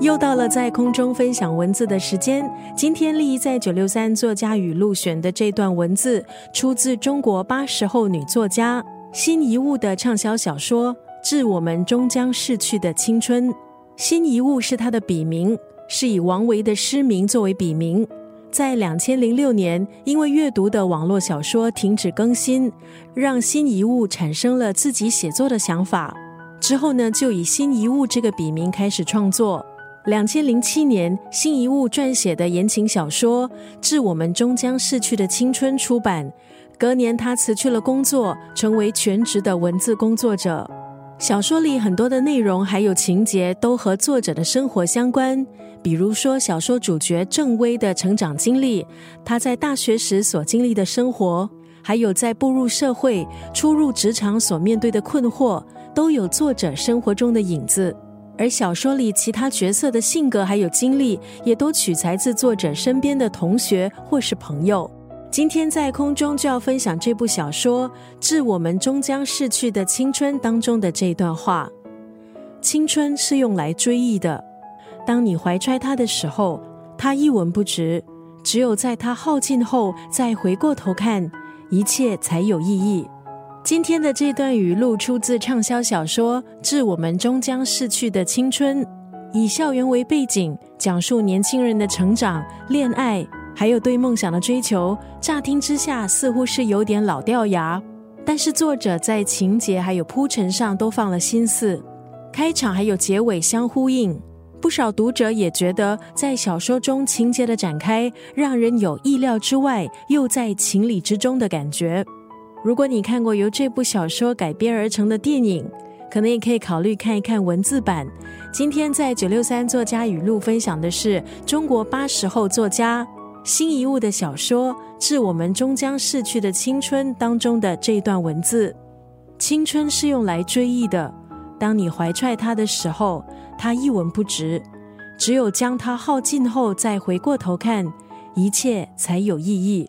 又到了在空中分享文字的时间。今天丽在九六三作家语录选的这段文字，出自中国八十后女作家辛夷坞的畅销小说《致我们终将逝去的青春》。辛夷坞是她的笔名，是以王维的诗名作为笔名。在两千零六年，因为阅读的网络小说停止更新，让辛夷坞产生了自己写作的想法。之后呢，就以辛夷坞这个笔名开始创作。两千零七年，辛夷坞撰写的言情小说《致我们终将逝去的青春》出版。隔年，他辞去了工作，成为全职的文字工作者。小说里很多的内容还有情节都和作者的生活相关，比如说小说主角郑薇的成长经历，他在大学时所经历的生活，还有在步入社会、初入职场所面对的困惑，都有作者生活中的影子。而小说里其他角色的性格还有经历，也都取材自作者身边的同学或是朋友。今天在空中就要分享这部小说《致我们终将逝去的青春》当中的这段话：青春是用来追忆的，当你怀揣它的时候，它一文不值；只有在它耗尽后，再回过头看，一切才有意义。今天的这段语录出自畅销小说《致我们终将逝去的青春》，以校园为背景，讲述年轻人的成长、恋爱，还有对梦想的追求。乍听之下似乎是有点老掉牙，但是作者在情节还有铺陈上都放了心思，开场还有结尾相呼应。不少读者也觉得，在小说中情节的展开，让人有意料之外，又在情理之中的感觉。如果你看过由这部小说改编而成的电影，可能也可以考虑看一看文字版。今天在九六三作家语录分享的是中国八十后作家辛夷坞的小说《致我们终将逝去的青春》当中的这一段文字：青春是用来追忆的，当你怀揣它的时候，它一文不值；只有将它耗尽后，再回过头看，一切才有意义。